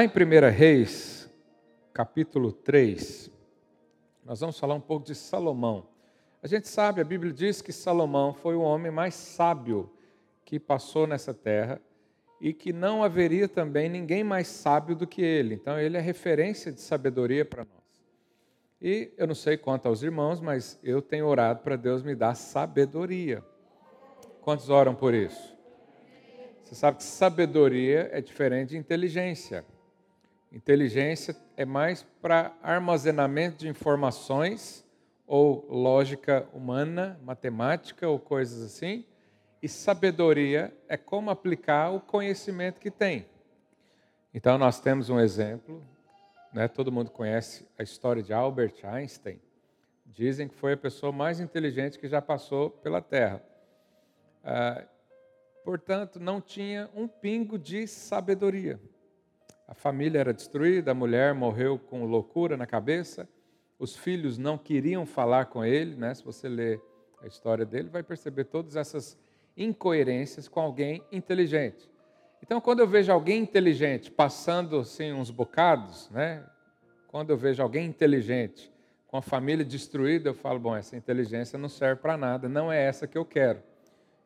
Lá em 1 Reis, capítulo 3, nós vamos falar um pouco de Salomão. A gente sabe, a Bíblia diz que Salomão foi o homem mais sábio que passou nessa terra e que não haveria também ninguém mais sábio do que ele. Então, ele é referência de sabedoria para nós. E eu não sei quanto aos irmãos, mas eu tenho orado para Deus me dar sabedoria. Quantos oram por isso? Você sabe que sabedoria é diferente de inteligência. Inteligência é mais para armazenamento de informações ou lógica humana, matemática ou coisas assim. E sabedoria é como aplicar o conhecimento que tem. Então nós temos um exemplo, né? Todo mundo conhece a história de Albert Einstein. Dizem que foi a pessoa mais inteligente que já passou pela Terra. Ah, portanto, não tinha um pingo de sabedoria. A família era destruída, a mulher morreu com loucura na cabeça, os filhos não queriam falar com ele. Né? Se você ler a história dele, vai perceber todas essas incoerências com alguém inteligente. Então, quando eu vejo alguém inteligente passando assim uns bocados, né? Quando eu vejo alguém inteligente com a família destruída, eu falo, bom, essa inteligência não serve para nada, não é essa que eu quero.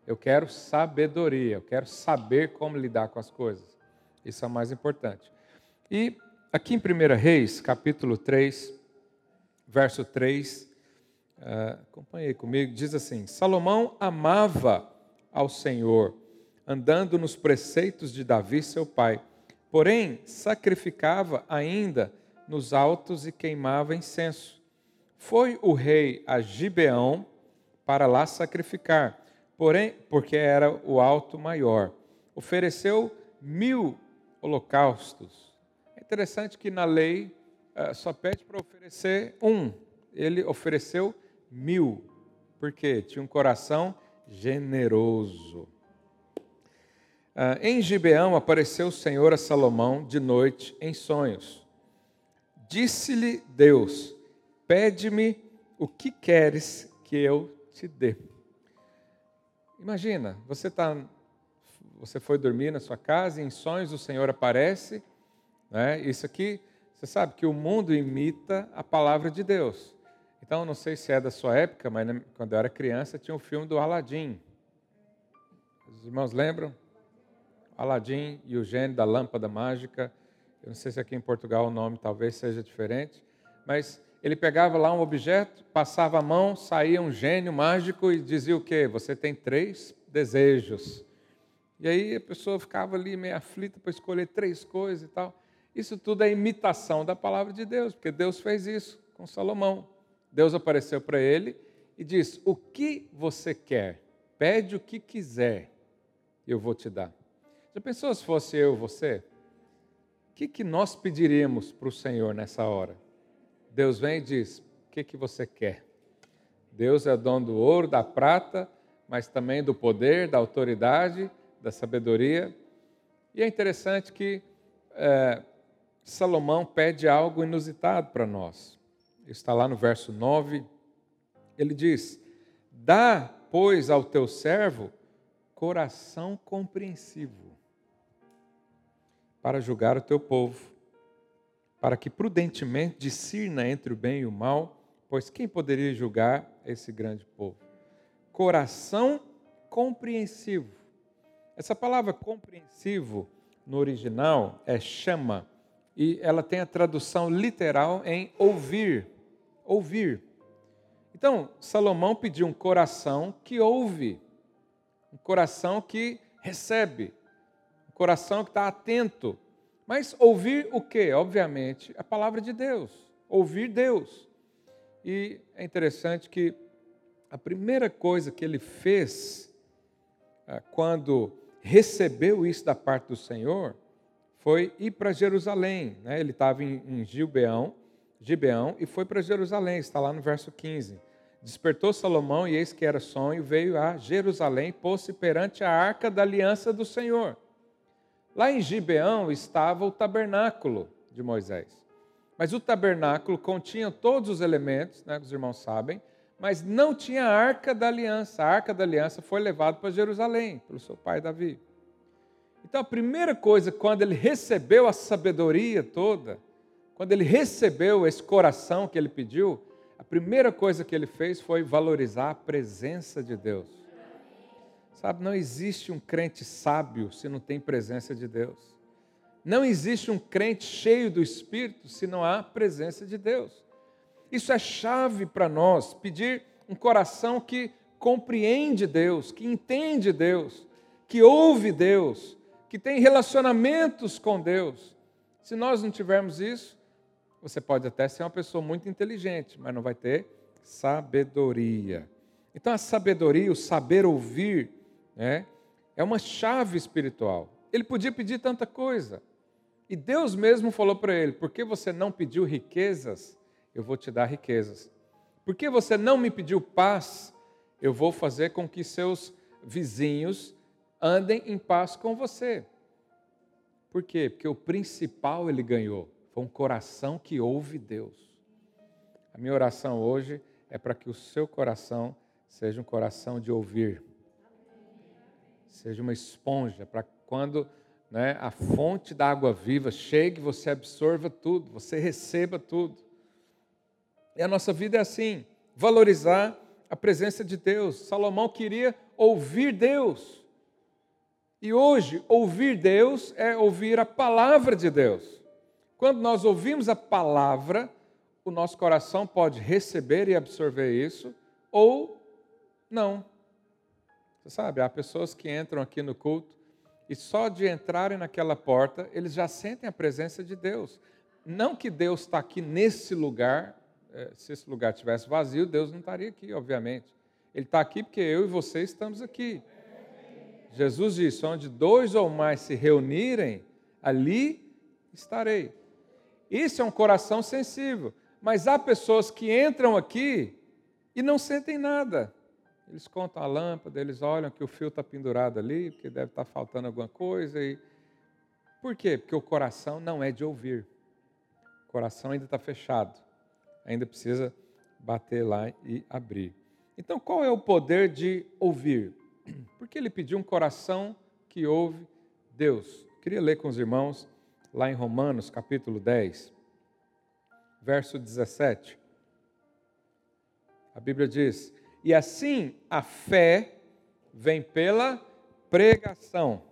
Eu quero sabedoria, eu quero saber como lidar com as coisas. Isso é o mais importante. E aqui em 1 Reis, capítulo 3, verso 3, uh, acompanhei comigo, diz assim: Salomão amava ao Senhor, andando nos preceitos de Davi, seu pai. Porém, sacrificava ainda nos altos e queimava incenso. Foi o rei a Gibeão para lá sacrificar, porém, porque era o alto maior. Ofereceu mil holocaustos. Interessante que na lei uh, só pede para oferecer um. Ele ofereceu mil, porque tinha um coração generoso. Ah, em Gibeão apareceu o Senhor a Salomão de noite em sonhos. Disse-lhe Deus: Pede-me o que queres que eu te dê. Imagina, você tá, você foi dormir na sua casa e em sonhos o Senhor aparece. Né? Isso aqui, você sabe que o mundo imita a palavra de Deus. Então, não sei se é da sua época, mas quando eu era criança tinha o um filme do Aladim. Os irmãos lembram? Aladim e o gênio da lâmpada mágica. Eu não sei se aqui em Portugal o nome talvez seja diferente, mas ele pegava lá um objeto, passava a mão, saía um gênio mágico e dizia o quê? Você tem três desejos. E aí a pessoa ficava ali meio aflita para escolher três coisas e tal. Isso tudo é imitação da palavra de Deus, porque Deus fez isso com Salomão. Deus apareceu para ele e disse: O que você quer? Pede o que quiser, eu vou te dar. Já pensou se fosse eu você? O que, que nós pediríamos para o Senhor nessa hora? Deus vem e diz: O que, que você quer? Deus é dono do ouro, da prata, mas também do poder, da autoridade, da sabedoria. E é interessante que é, Salomão pede algo inusitado para nós está lá no verso 9. Ele diz: Dá, pois, ao teu servo coração compreensivo para julgar o teu povo, para que prudentemente discirna entre o bem e o mal, pois quem poderia julgar esse grande povo? Coração compreensivo. Essa palavra compreensivo no original é chama, e ela tem a tradução literal em ouvir ouvir. Então, Salomão pediu um coração que ouve, um coração que recebe, um coração que está atento. Mas ouvir o quê? Obviamente, a palavra de Deus. Ouvir Deus. E é interessante que a primeira coisa que ele fez ah, quando recebeu isso da parte do Senhor foi ir para Jerusalém. Né? Ele estava em Gilbeão Gibeão e foi para Jerusalém, está lá no verso 15. Despertou Salomão e eis que era sonho, veio a Jerusalém, pôs-se perante a arca da aliança do Senhor. Lá em Gibeão estava o tabernáculo de Moisés. Mas o tabernáculo continha todos os elementos, né, que os irmãos sabem, mas não tinha a arca da aliança. A arca da aliança foi levada para Jerusalém, pelo seu pai Davi. Então a primeira coisa, quando ele recebeu a sabedoria toda, quando ele recebeu esse coração que ele pediu, a primeira coisa que ele fez foi valorizar a presença de Deus. Sabe, não existe um crente sábio se não tem presença de Deus. Não existe um crente cheio do Espírito se não há presença de Deus. Isso é chave para nós, pedir um coração que compreende Deus, que entende Deus, que ouve Deus, que tem relacionamentos com Deus. Se nós não tivermos isso, você pode até ser uma pessoa muito inteligente, mas não vai ter sabedoria. Então, a sabedoria, o saber ouvir, né, é uma chave espiritual. Ele podia pedir tanta coisa. E Deus mesmo falou para ele: Por que você não pediu riquezas? Eu vou te dar riquezas. Por que você não me pediu paz? Eu vou fazer com que seus vizinhos andem em paz com você. Por quê? Porque o principal ele ganhou. Foi um coração que ouve Deus. A minha oração hoje é para que o seu coração seja um coração de ouvir. Seja uma esponja, para quando né, a fonte da água viva chegue, você absorva tudo, você receba tudo. E a nossa vida é assim: valorizar a presença de Deus. Salomão queria ouvir Deus. E hoje, ouvir Deus é ouvir a palavra de Deus. Quando nós ouvimos a palavra, o nosso coração pode receber e absorver isso, ou não. Você sabe, há pessoas que entram aqui no culto e só de entrarem naquela porta, eles já sentem a presença de Deus. Não que Deus está aqui nesse lugar, é, se esse lugar tivesse vazio, Deus não estaria aqui, obviamente. Ele está aqui porque eu e você estamos aqui. Jesus disse: onde dois ou mais se reunirem, ali estarei. Isso é um coração sensível. Mas há pessoas que entram aqui e não sentem nada. Eles contam a lâmpada, eles olham que o fio está pendurado ali, porque deve estar tá faltando alguma coisa. E... Por quê? Porque o coração não é de ouvir. O coração ainda está fechado. Ainda precisa bater lá e abrir. Então, qual é o poder de ouvir? Porque ele pediu um coração que ouve Deus. Queria ler com os irmãos lá em Romanos, capítulo 10, verso 17. A Bíblia diz: E assim a fé vem pela pregação,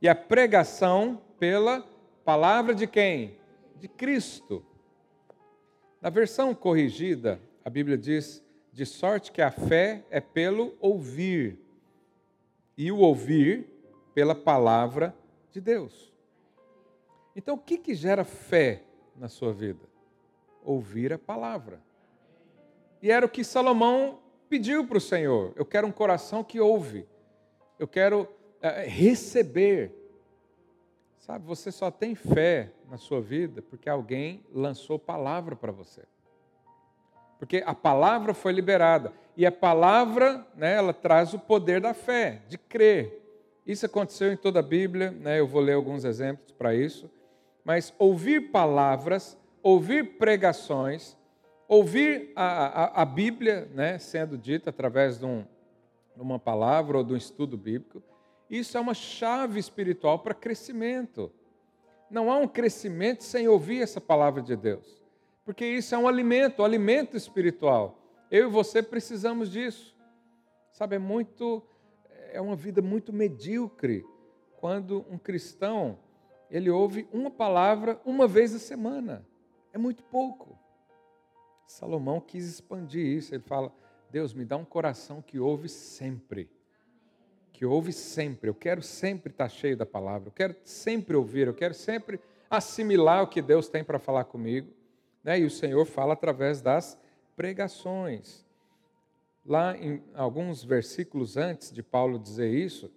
e a pregação pela palavra de quem? De Cristo. Na versão corrigida, a Bíblia diz: de sorte que a fé é pelo ouvir, e o ouvir pela palavra de Deus. Então, o que, que gera fé na sua vida? Ouvir a palavra. E era o que Salomão pediu para o Senhor. Eu quero um coração que ouve. Eu quero é, receber. Sabe, você só tem fé na sua vida porque alguém lançou palavra para você. Porque a palavra foi liberada. E a palavra, né, ela traz o poder da fé, de crer. Isso aconteceu em toda a Bíblia, né, eu vou ler alguns exemplos para isso mas ouvir palavras, ouvir pregações, ouvir a, a, a Bíblia né, sendo dita através de, um, de uma palavra ou de um estudo bíblico, isso é uma chave espiritual para crescimento. Não há um crescimento sem ouvir essa palavra de Deus, porque isso é um alimento, um alimento espiritual. Eu e você precisamos disso. Sabe, é muito, é uma vida muito medíocre quando um cristão ele ouve uma palavra uma vez a semana. É muito pouco. Salomão quis expandir isso. Ele fala: Deus, me dá um coração que ouve sempre. Que ouve sempre. Eu quero sempre estar cheio da palavra. Eu quero sempre ouvir. Eu quero sempre assimilar o que Deus tem para falar comigo. Né? E o Senhor fala através das pregações. Lá em alguns versículos antes de Paulo dizer isso,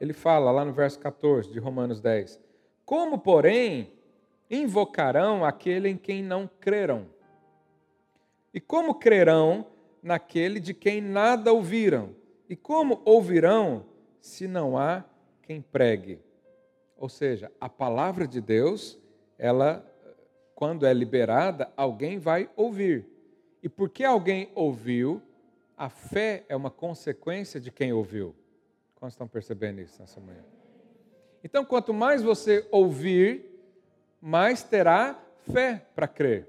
ele fala lá no verso 14 de Romanos 10: como, porém, invocarão aquele em quem não creram? E como crerão naquele de quem nada ouviram? E como ouvirão se não há quem pregue? Ou seja, a palavra de Deus, ela, quando é liberada, alguém vai ouvir. E porque alguém ouviu, a fé é uma consequência de quem ouviu. Como estão percebendo isso nessa manhã? Então, quanto mais você ouvir, mais terá fé para crer.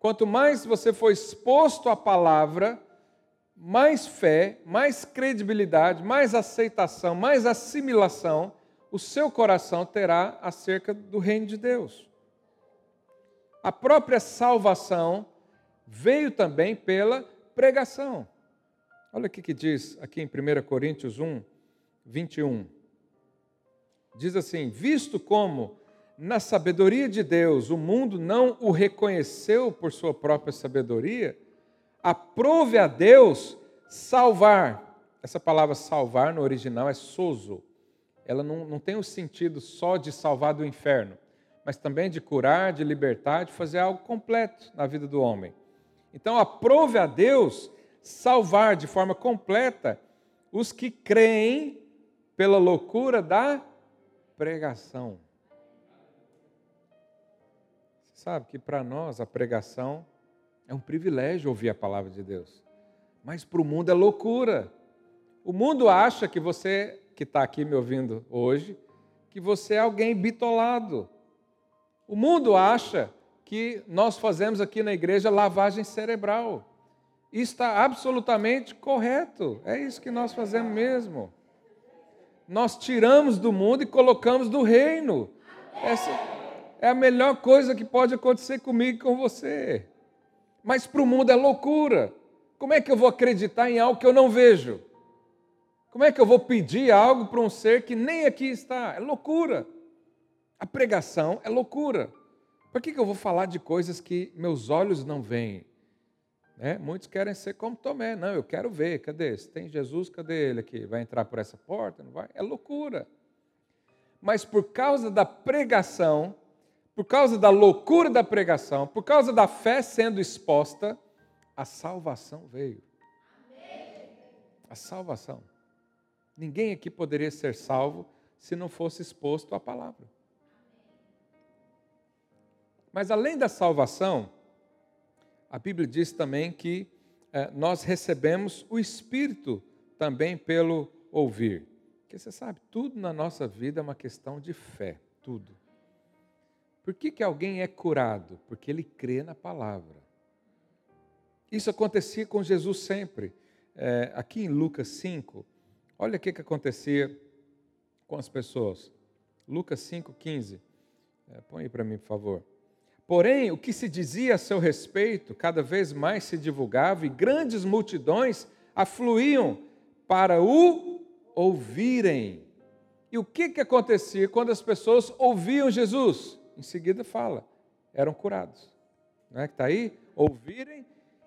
Quanto mais você for exposto à palavra, mais fé, mais credibilidade, mais aceitação, mais assimilação o seu coração terá acerca do reino de Deus. A própria salvação veio também pela pregação. Olha o que diz aqui em 1 Coríntios 1, 21. Diz assim: Visto como na sabedoria de Deus o mundo não o reconheceu por sua própria sabedoria, aprove a Deus salvar. Essa palavra salvar no original é sozo. Ela não, não tem o sentido só de salvar do inferno, mas também de curar, de libertar, de fazer algo completo na vida do homem. Então, aprove a Deus salvar de forma completa os que creem pela loucura da pregação. Você sabe que para nós a pregação é um privilégio ouvir a palavra de Deus, mas para o mundo é loucura. O mundo acha que você que está aqui me ouvindo hoje, que você é alguém bitolado. O mundo acha que nós fazemos aqui na igreja lavagem cerebral. Está absolutamente correto. É isso que nós fazemos mesmo. Nós tiramos do mundo e colocamos do reino. Essa é a melhor coisa que pode acontecer comigo e com você. Mas para o mundo é loucura. Como é que eu vou acreditar em algo que eu não vejo? Como é que eu vou pedir algo para um ser que nem aqui está? É loucura. A pregação é loucura. Por que, que eu vou falar de coisas que meus olhos não veem? Né? Muitos querem ser como Tomé. Não, eu quero ver. Cadê? Se tem Jesus, cadê ele aqui? Vai entrar por essa porta? Não vai? É loucura. Mas por causa da pregação, por causa da loucura da pregação, por causa da fé sendo exposta, a salvação veio. A salvação. Ninguém aqui poderia ser salvo se não fosse exposto à palavra. Mas além da salvação, a Bíblia diz também que eh, nós recebemos o Espírito também pelo ouvir. Porque você sabe, tudo na nossa vida é uma questão de fé, tudo. Por que, que alguém é curado? Porque ele crê na palavra. Isso acontecia com Jesus sempre. É, aqui em Lucas 5, Olha o que, que acontecia com as pessoas. Lucas 5,15. É, põe aí para mim, por favor. Porém, o que se dizia a seu respeito, cada vez mais se divulgava e grandes multidões afluíam para o ouvirem. E o que, que acontecia quando as pessoas ouviam Jesus? Em seguida fala, eram curados. Não é que está aí? Ouvirem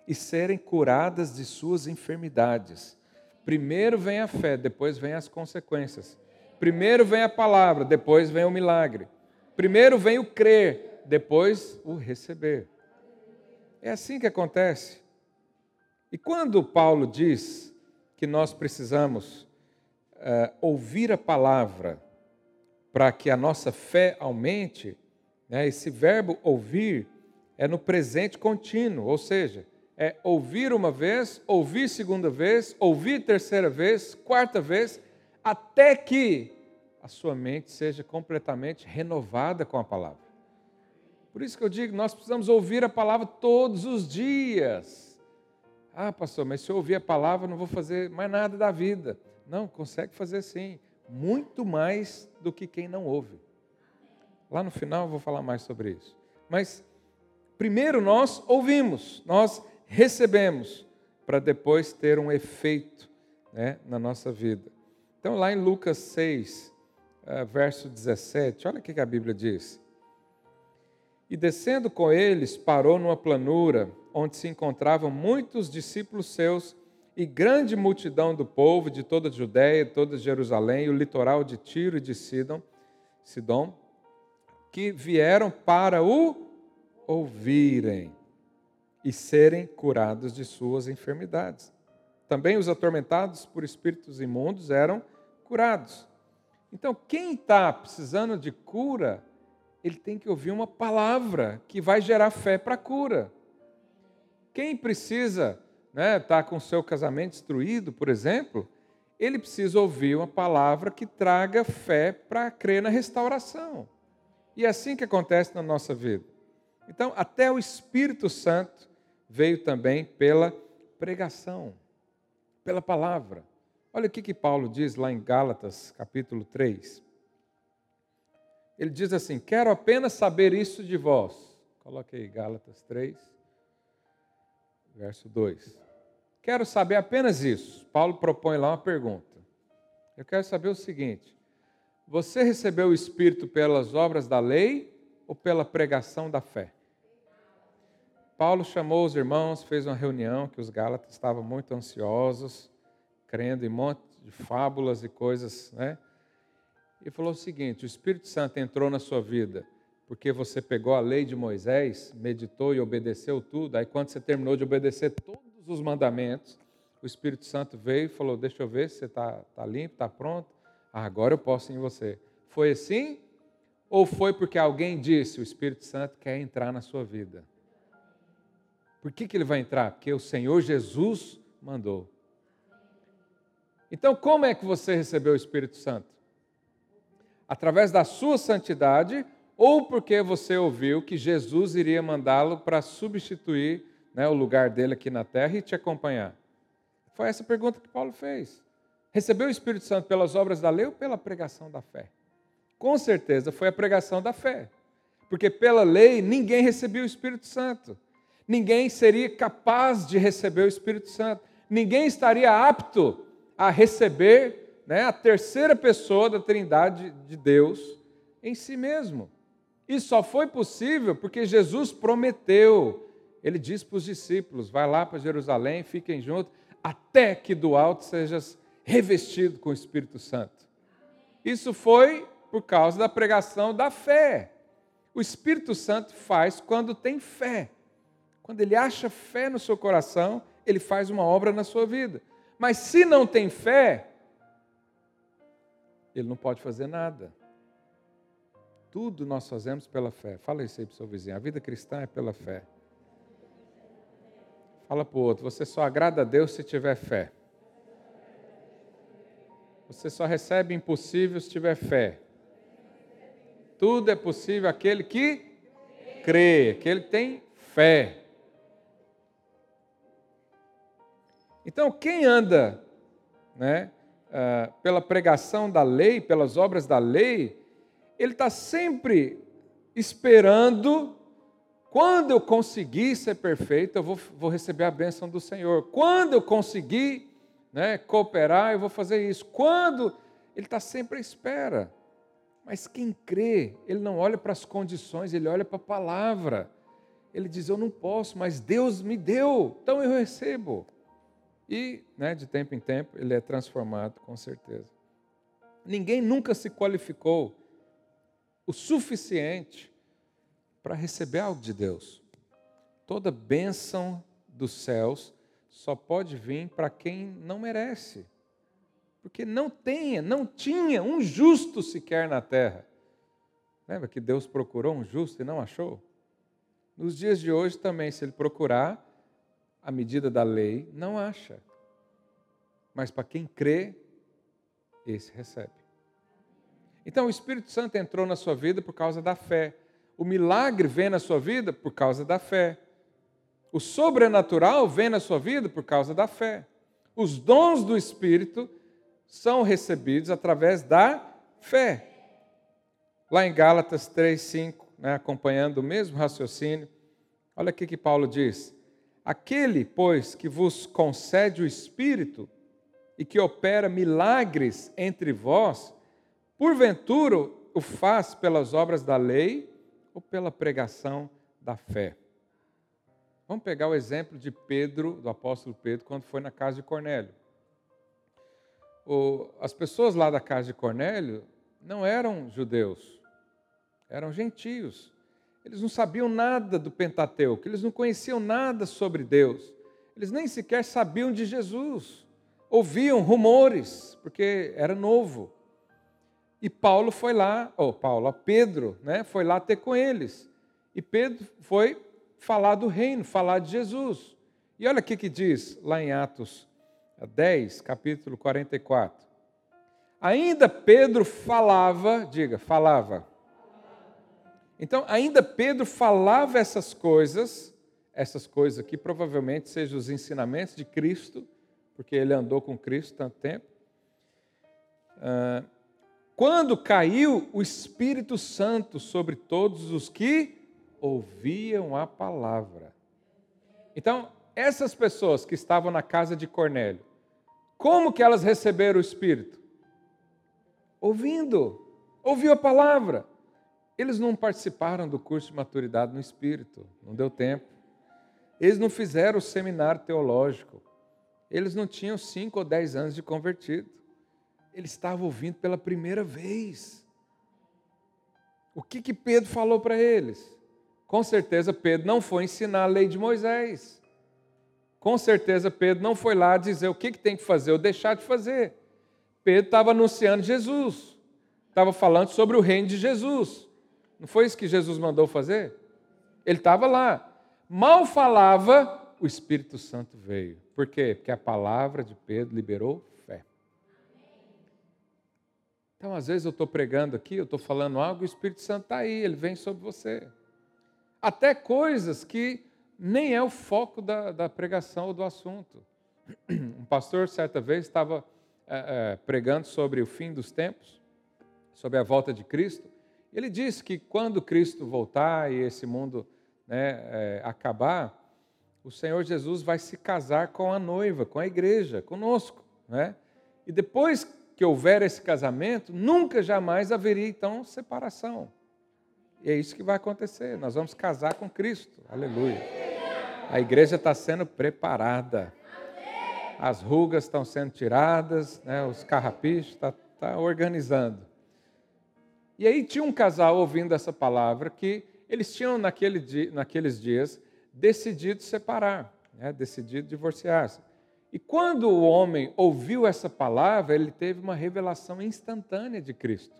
e serem curadas de suas enfermidades. Primeiro vem a fé, depois vem as consequências. Primeiro vem a palavra, depois vem o milagre. Primeiro vem o crer, depois o receber. É assim que acontece. E quando Paulo diz que nós precisamos uh, ouvir a palavra para que a nossa fé aumente, né, esse verbo ouvir é no presente contínuo, ou seja, é ouvir uma vez, ouvir segunda vez, ouvir terceira vez, quarta vez, até que a sua mente seja completamente renovada com a palavra. Por isso que eu digo, nós precisamos ouvir a palavra todos os dias. Ah, pastor, mas se eu ouvir a palavra, não vou fazer mais nada da vida. Não, consegue fazer sim, muito mais do que quem não ouve. Lá no final eu vou falar mais sobre isso. Mas primeiro nós ouvimos, nós recebemos para depois ter um efeito né, na nossa vida. Então, lá em Lucas 6, eh, verso 17, olha o que a Bíblia diz. E descendo com eles, parou numa planura, onde se encontravam muitos discípulos seus e grande multidão do povo de toda a Judéia, toda Jerusalém, e o litoral de Tiro e de Sidom, Sidom que vieram para o ouvirem e serem curados de suas enfermidades. Também os atormentados por espíritos imundos eram curados. Então, quem está precisando de cura, ele tem que ouvir uma palavra que vai gerar fé para a cura. Quem precisa estar né, tá com seu casamento destruído, por exemplo, ele precisa ouvir uma palavra que traga fé para crer na restauração. E é assim que acontece na nossa vida. Então, até o Espírito Santo veio também pela pregação, pela palavra. Olha o que, que Paulo diz lá em Gálatas, capítulo 3. Ele diz assim: Quero apenas saber isso de vós. Coloque aí Gálatas 3, verso 2. Quero saber apenas isso. Paulo propõe lá uma pergunta. Eu quero saber o seguinte: você recebeu o Espírito pelas obras da lei ou pela pregação da fé? Paulo chamou os irmãos, fez uma reunião que os Gálatas estavam muito ansiosos, crendo em um monte de fábulas e coisas, né? E falou o seguinte: o Espírito Santo entrou na sua vida porque você pegou a lei de Moisés, meditou e obedeceu tudo. Aí, quando você terminou de obedecer todos os mandamentos, o Espírito Santo veio e falou: Deixa eu ver se você está tá limpo, está pronto. Ah, agora eu posso em você. Foi assim? Ou foi porque alguém disse: O Espírito Santo quer entrar na sua vida? Por que, que ele vai entrar? Porque o Senhor Jesus mandou. Então, como é que você recebeu o Espírito Santo? Através da sua santidade ou porque você ouviu que Jesus iria mandá-lo para substituir né, o lugar dele aqui na terra e te acompanhar? Foi essa pergunta que Paulo fez. Recebeu o Espírito Santo pelas obras da lei ou pela pregação da fé? Com certeza foi a pregação da fé. Porque pela lei ninguém recebia o Espírito Santo. Ninguém seria capaz de receber o Espírito Santo. Ninguém estaria apto a receber né, a terceira pessoa da Trindade de Deus em si mesmo. Isso só foi possível porque Jesus prometeu. Ele disse para os discípulos: vai lá para Jerusalém, fiquem juntos, até que do alto sejas revestido com o Espírito Santo. Isso foi por causa da pregação da fé. O Espírito Santo faz quando tem fé. Quando ele acha fé no seu coração, ele faz uma obra na sua vida. Mas se não tem fé, ele não pode fazer nada. Tudo nós fazemos pela fé. Fala isso aí para o seu vizinho. A vida cristã é pela fé. Fala para o outro. Você só agrada a Deus se tiver fé. Você só recebe impossível se tiver fé. Tudo é possível aquele que crê, aquele que tem fé. Então, quem anda né, uh, pela pregação da lei, pelas obras da lei, ele está sempre esperando. Quando eu conseguir ser perfeito, eu vou, vou receber a bênção do Senhor. Quando eu conseguir né, cooperar, eu vou fazer isso. Quando ele está sempre à espera. Mas quem crê, ele não olha para as condições, ele olha para a palavra. Ele diz: Eu não posso, mas Deus me deu, então eu recebo. E, né, de tempo em tempo, ele é transformado, com certeza. Ninguém nunca se qualificou o suficiente para receber algo de Deus. Toda bênção dos céus só pode vir para quem não merece. Porque não tenha, não tinha um justo sequer na terra. Lembra que Deus procurou um justo e não achou? Nos dias de hoje também, se ele procurar, a medida da lei, não acha. Mas para quem crê, esse recebe. Então o Espírito Santo entrou na sua vida por causa da fé. O milagre vem na sua vida por causa da fé. O sobrenatural vem na sua vida por causa da fé. Os dons do Espírito são recebidos através da fé. Lá em Gálatas 3, 5, né, acompanhando o mesmo raciocínio, olha o que Paulo diz: Aquele, pois, que vos concede o Espírito e que opera milagres entre vós, porventura o faz pelas obras da lei ou pela pregação da fé? Vamos pegar o exemplo de Pedro, do apóstolo Pedro, quando foi na casa de Cornélio. As pessoas lá da casa de Cornélio não eram judeus, eram gentios. Eles não sabiam nada do Pentateuco, eles não conheciam nada sobre Deus, eles nem sequer sabiam de Jesus. Ouviam rumores, porque era novo. E Paulo foi lá, ou Paulo, Pedro, né, foi lá ter com eles. E Pedro foi falar do reino, falar de Jesus. E olha o que, que diz lá em Atos 10, capítulo 44. Ainda Pedro falava, diga, falava. Então, ainda Pedro falava essas coisas, essas coisas aqui provavelmente sejam os ensinamentos de Cristo, porque ele andou com Cristo tanto tempo. Ah, quando caiu o Espírito Santo sobre todos os que ouviam a palavra. Então, essas pessoas que estavam na casa de Cornélio, como que elas receberam o Espírito? Ouvindo, ouviu a palavra. Eles não participaram do curso de maturidade no Espírito, não deu tempo. Eles não fizeram o seminário teológico. Eles não tinham cinco ou dez anos de convertido. Eles estavam ouvindo pela primeira vez. O que, que Pedro falou para eles? Com certeza Pedro não foi ensinar a lei de Moisés. Com certeza Pedro não foi lá dizer o que, que tem que fazer ou deixar de fazer. Pedro estava anunciando Jesus. Estava falando sobre o reino de Jesus. Não foi isso que Jesus mandou fazer? Ele estava lá. Mal falava, o Espírito Santo veio. Por quê? Porque a palavra de Pedro liberou fé. Então, às vezes eu estou pregando aqui, eu estou falando algo, o Espírito Santo está aí, ele vem sobre você. Até coisas que nem é o foco da, da pregação ou do assunto. Um pastor, certa vez, estava é, é, pregando sobre o fim dos tempos, sobre a volta de Cristo. Ele disse que quando Cristo voltar e esse mundo né, é, acabar, o Senhor Jesus vai se casar com a noiva, com a igreja, conosco. Né? E depois que houver esse casamento, nunca jamais haveria então separação. E é isso que vai acontecer. Nós vamos casar com Cristo. Aleluia. A igreja está sendo preparada. As rugas estão sendo tiradas, né, os carrapichos está tá organizando. E aí tinha um casal ouvindo essa palavra que eles tinham naquele dia, naqueles dias decidido separar, né? decidido divorciar-se. E quando o homem ouviu essa palavra, ele teve uma revelação instantânea de Cristo.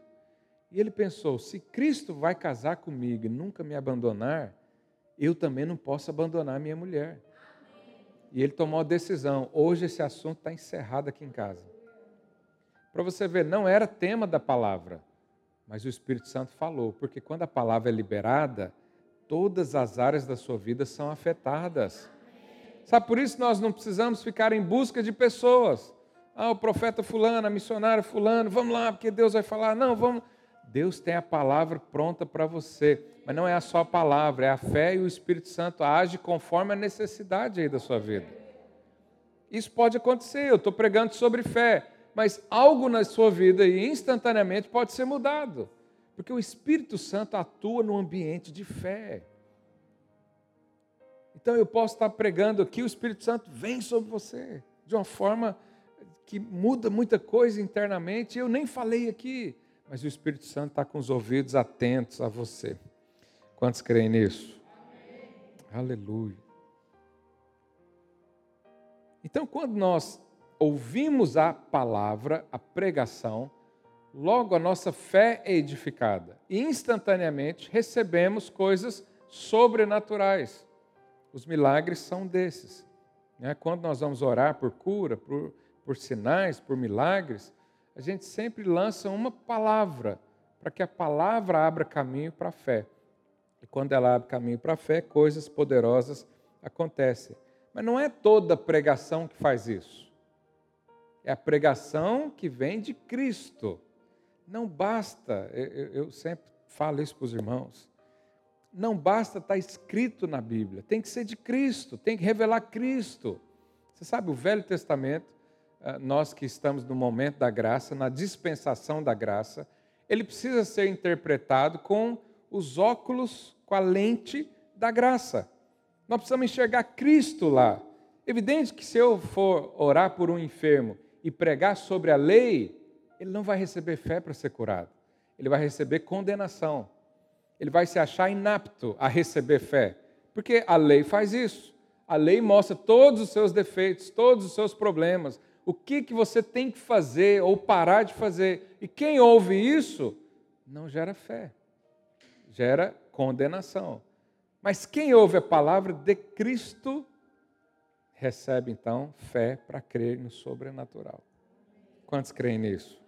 E ele pensou: se Cristo vai casar comigo e nunca me abandonar, eu também não posso abandonar minha mulher. E ele tomou a decisão: hoje esse assunto está encerrado aqui em casa. Para você ver, não era tema da palavra, mas o Espírito Santo falou, porque quando a palavra é liberada, todas as áreas da sua vida são afetadas. Sabe, por isso nós não precisamos ficar em busca de pessoas. Ah, o profeta fulano, a missionária fulano, vamos lá, porque Deus vai falar. Não, vamos. Deus tem a palavra pronta para você. Mas não é só a palavra, é a fé e o Espírito Santo age conforme a necessidade aí da sua vida. Isso pode acontecer, eu estou pregando sobre fé mas algo na sua vida e instantaneamente pode ser mudado. Porque o Espírito Santo atua no ambiente de fé. Então eu posso estar pregando aqui, o Espírito Santo vem sobre você de uma forma que muda muita coisa internamente. Eu nem falei aqui, mas o Espírito Santo está com os ouvidos atentos a você. Quantos creem nisso? Amém. Aleluia. Então, quando nós ouvimos a palavra, a pregação, logo a nossa fé é edificada e instantaneamente recebemos coisas sobrenaturais. Os milagres são desses. Né? Quando nós vamos orar por cura, por, por sinais, por milagres, a gente sempre lança uma palavra para que a palavra abra caminho para a fé. E quando ela abre caminho para a fé, coisas poderosas acontecem. Mas não é toda pregação que faz isso. É a pregação que vem de Cristo. Não basta, eu, eu sempre falo isso para os irmãos, não basta estar escrito na Bíblia, tem que ser de Cristo, tem que revelar Cristo. Você sabe, o Velho Testamento, ah, nós que estamos no momento da graça, na dispensação da graça, ele precisa ser interpretado com os óculos, com a lente da graça. Nós precisamos enxergar Cristo lá. Evidente que se eu for orar por um enfermo e pregar sobre a lei, ele não vai receber fé para ser curado. Ele vai receber condenação. Ele vai se achar inapto a receber fé. Porque a lei faz isso. A lei mostra todos os seus defeitos, todos os seus problemas, o que, que você tem que fazer ou parar de fazer. E quem ouve isso não gera fé, gera condenação. Mas quem ouve a palavra de Cristo recebe então fé para crer no sobrenatural. Quantos creem nisso?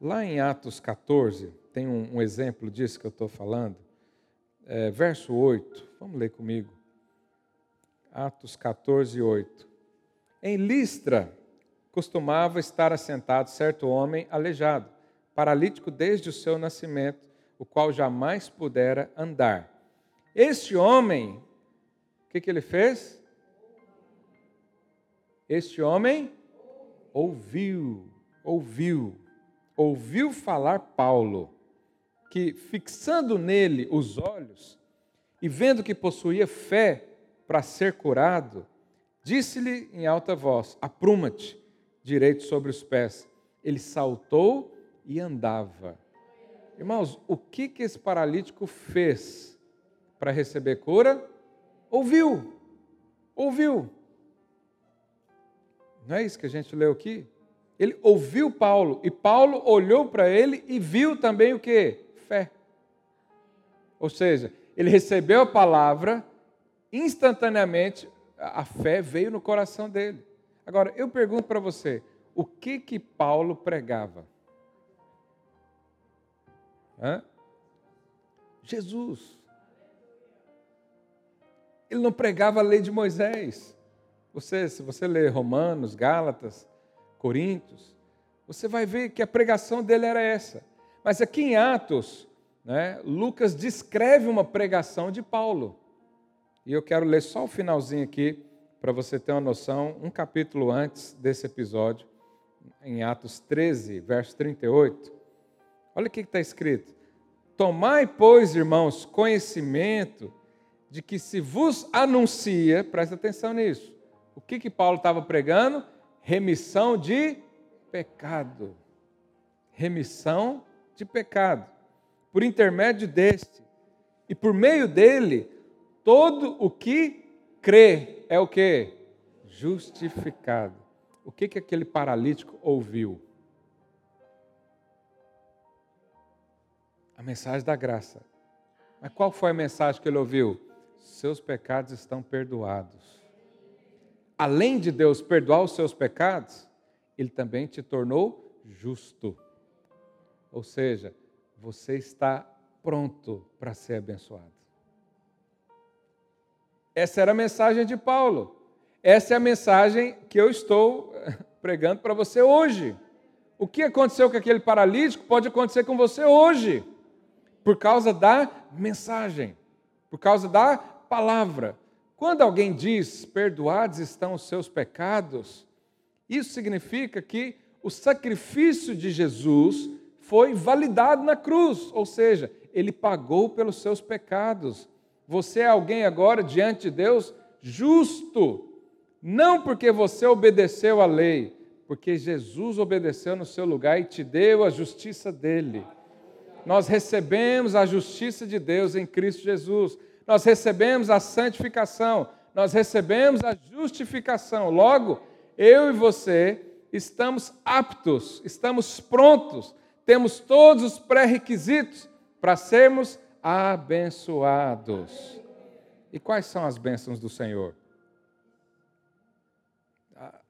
Lá em Atos 14, tem um, um exemplo disso que eu estou falando. É, verso 8, vamos ler comigo. Atos 14, 8. Em Listra costumava estar assentado certo homem aleijado, paralítico desde o seu nascimento, o qual jamais pudera andar. Este homem, o que, que ele fez? Este homem ouviu, ouviu, ouviu falar Paulo, que fixando nele os olhos e vendo que possuía fé para ser curado, disse-lhe em alta voz: Apruma-te direito sobre os pés. Ele saltou e andava. Irmãos, o que, que esse paralítico fez para receber cura? Ouviu, ouviu. Não é isso que a gente leu aqui? Ele ouviu Paulo e Paulo olhou para ele e viu também o que? Fé. Ou seja, ele recebeu a palavra, instantaneamente a fé veio no coração dele. Agora, eu pergunto para você, o que que Paulo pregava? Hã? Jesus. Ele não pregava a lei de Moisés. Você, se você ler Romanos, Gálatas, Coríntios, você vai ver que a pregação dele era essa. Mas aqui em Atos, né, Lucas descreve uma pregação de Paulo. E eu quero ler só o finalzinho aqui, para você ter uma noção, um capítulo antes desse episódio, em Atos 13, verso 38. Olha o que está escrito: Tomai, pois, irmãos, conhecimento de que se vos anuncia, presta atenção nisso, o que, que Paulo estava pregando? Remissão de pecado. Remissão de pecado. Por intermédio deste. E por meio dele, todo o que crê é o que? Justificado. O que, que aquele paralítico ouviu? A mensagem da graça. Mas qual foi a mensagem que ele ouviu? Seus pecados estão perdoados além de Deus perdoar os seus pecados, Ele também te tornou justo. Ou seja, você está pronto para ser abençoado. Essa era a mensagem de Paulo. Essa é a mensagem que eu estou pregando para você hoje. O que aconteceu com aquele paralítico pode acontecer com você hoje, por causa da mensagem, por causa da palavra. Quando alguém diz perdoados estão os seus pecados, isso significa que o sacrifício de Jesus foi validado na cruz, ou seja, ele pagou pelos seus pecados. Você é alguém agora diante de Deus justo, não porque você obedeceu à lei, porque Jesus obedeceu no seu lugar e te deu a justiça dele. Nós recebemos a justiça de Deus em Cristo Jesus nós recebemos a santificação, nós recebemos a justificação. Logo, eu e você estamos aptos, estamos prontos, temos todos os pré-requisitos para sermos abençoados. E quais são as bênçãos do Senhor? Ah,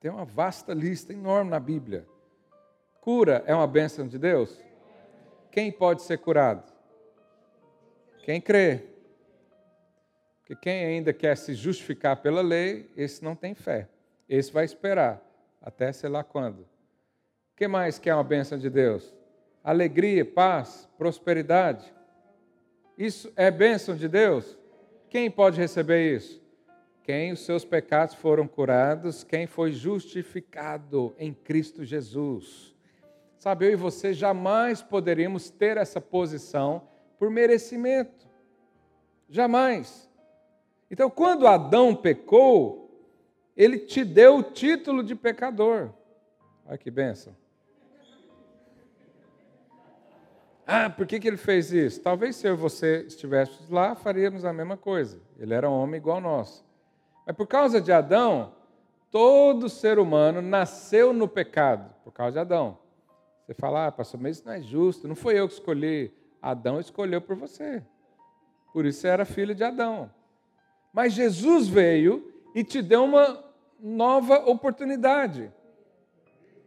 tem uma vasta lista enorme na Bíblia. Cura é uma bênção de Deus? Quem pode ser curado? Quem crê. Porque quem ainda quer se justificar pela lei, esse não tem fé. Esse vai esperar até sei lá quando. O que mais que é uma bênção de Deus? Alegria, paz, prosperidade. Isso é bênção de Deus? Quem pode receber isso? Quem os seus pecados foram curados, quem foi justificado em Cristo Jesus. Sabe, eu e você jamais poderíamos ter essa posição por merecimento. Jamais. Então, quando Adão pecou, ele te deu o título de pecador. Olha que benção. Ah, por que, que ele fez isso? Talvez se eu e você estivéssemos lá, faríamos a mesma coisa. Ele era um homem igual nós. Mas por causa de Adão, todo ser humano nasceu no pecado, por causa de Adão. Você fala, ah, pastor, mas isso não é justo, não foi eu que escolhi. Adão escolheu por você. Por isso você era filho de Adão. Mas Jesus veio e te deu uma nova oportunidade.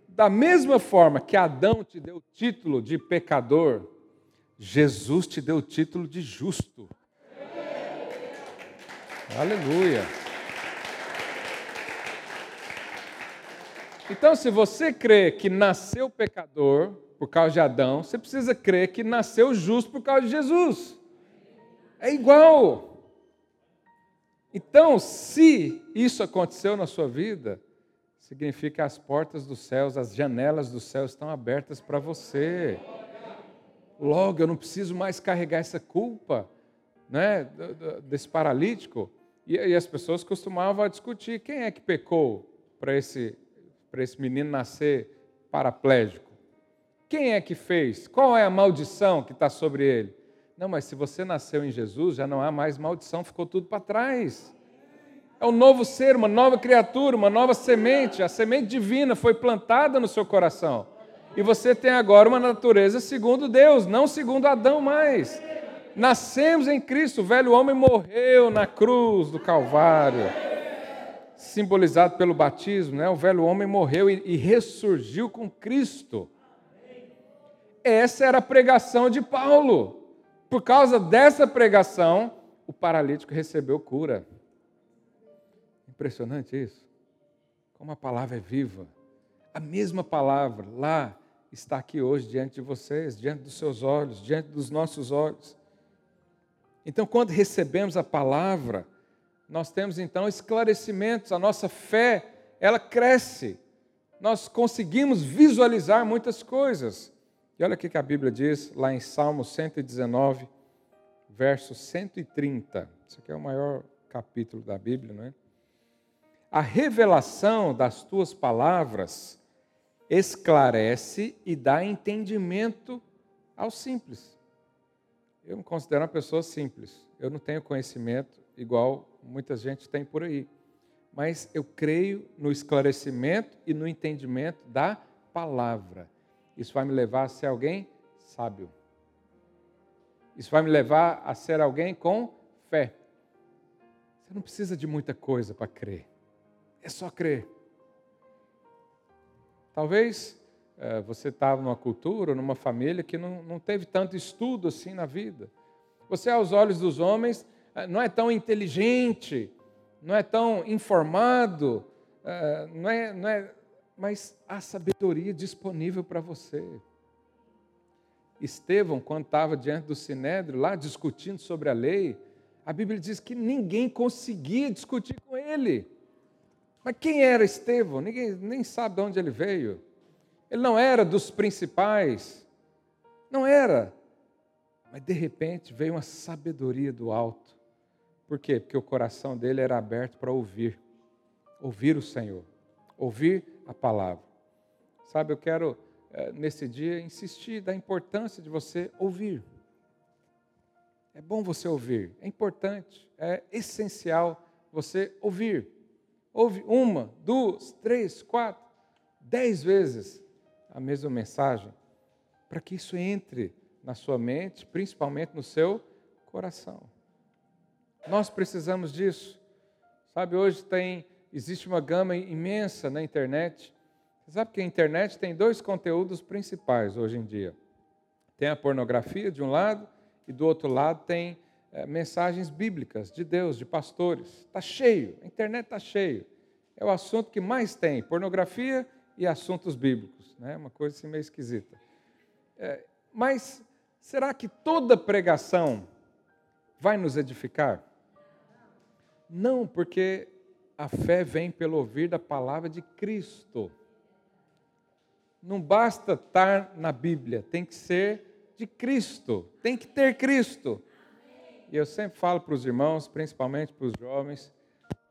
Da mesma forma que Adão te deu o título de pecador, Jesus te deu o título de justo. Aleluia. Então, se você crê que nasceu pecador por causa de Adão, você precisa crer que nasceu justo por causa de Jesus. É igual. Então, se isso aconteceu na sua vida, significa que as portas dos céus, as janelas dos céus estão abertas para você. Logo, eu não preciso mais carregar essa culpa né, desse paralítico. E, e as pessoas costumavam discutir quem é que pecou para esse esse menino nascer paraplégico? Quem é que fez? Qual é a maldição que está sobre ele? Não, mas se você nasceu em Jesus, já não há mais maldição, ficou tudo para trás. É um novo ser, uma nova criatura, uma nova semente. A semente divina foi plantada no seu coração. E você tem agora uma natureza segundo Deus, não segundo Adão mais. Nascemos em Cristo, o velho homem morreu na cruz do Calvário simbolizado pelo batismo, né? o velho homem morreu e, e ressurgiu com Cristo. Essa era a pregação de Paulo. Por causa dessa pregação, o paralítico recebeu cura. Impressionante isso. Como a palavra é viva. A mesma palavra lá está aqui hoje diante de vocês, diante dos seus olhos, diante dos nossos olhos. Então, quando recebemos a palavra, nós temos então esclarecimentos, a nossa fé, ela cresce. Nós conseguimos visualizar muitas coisas. E olha o que a Bíblia diz lá em Salmo 119, verso 130. Isso aqui é o maior capítulo da Bíblia, não é? A revelação das tuas palavras esclarece e dá entendimento ao simples. Eu me considero uma pessoa simples. Eu não tenho conhecimento igual muita gente tem por aí. Mas eu creio no esclarecimento e no entendimento da palavra. Isso vai me levar a ser alguém sábio. Isso vai me levar a ser alguém com fé. Você não precisa de muita coisa para crer. É só crer. Talvez é, você estava numa cultura, numa família que não, não teve tanto estudo assim na vida. Você, aos olhos dos homens, ah, não é tão inteligente, não é tão informado, ah, não é, não é, mas há sabedoria disponível para você. Estevão, quando estava diante do Sinédrio, lá discutindo sobre a lei, a Bíblia diz que ninguém conseguia discutir com ele. Mas quem era Estevão? Ninguém nem sabe de onde ele veio. Ele não era dos principais. Não era. Mas de repente veio uma sabedoria do alto. Por quê? Porque o coração dele era aberto para ouvir, ouvir o Senhor, ouvir a palavra. Sabe, eu quero eh, nesse dia insistir da importância de você ouvir. É bom você ouvir, é importante, é essencial você ouvir. Ouve uma, duas, três, quatro, dez vezes a mesma mensagem, para que isso entre na sua mente, principalmente no seu coração. Nós precisamos disso. Sabe, hoje tem existe uma gama imensa na internet. Você sabe que a internet tem dois conteúdos principais hoje em dia. Tem a pornografia de um lado e do outro lado tem é, mensagens bíblicas de Deus, de pastores. Está cheio, a internet está cheio. É o assunto que mais tem, pornografia e assuntos bíblicos. Né? Uma coisa assim meio esquisita. É, mas será que toda pregação vai nos edificar? Não, porque a fé vem pelo ouvir da palavra de Cristo. Não basta estar na Bíblia, tem que ser de Cristo, tem que ter Cristo. E eu sempre falo para os irmãos, principalmente para os jovens,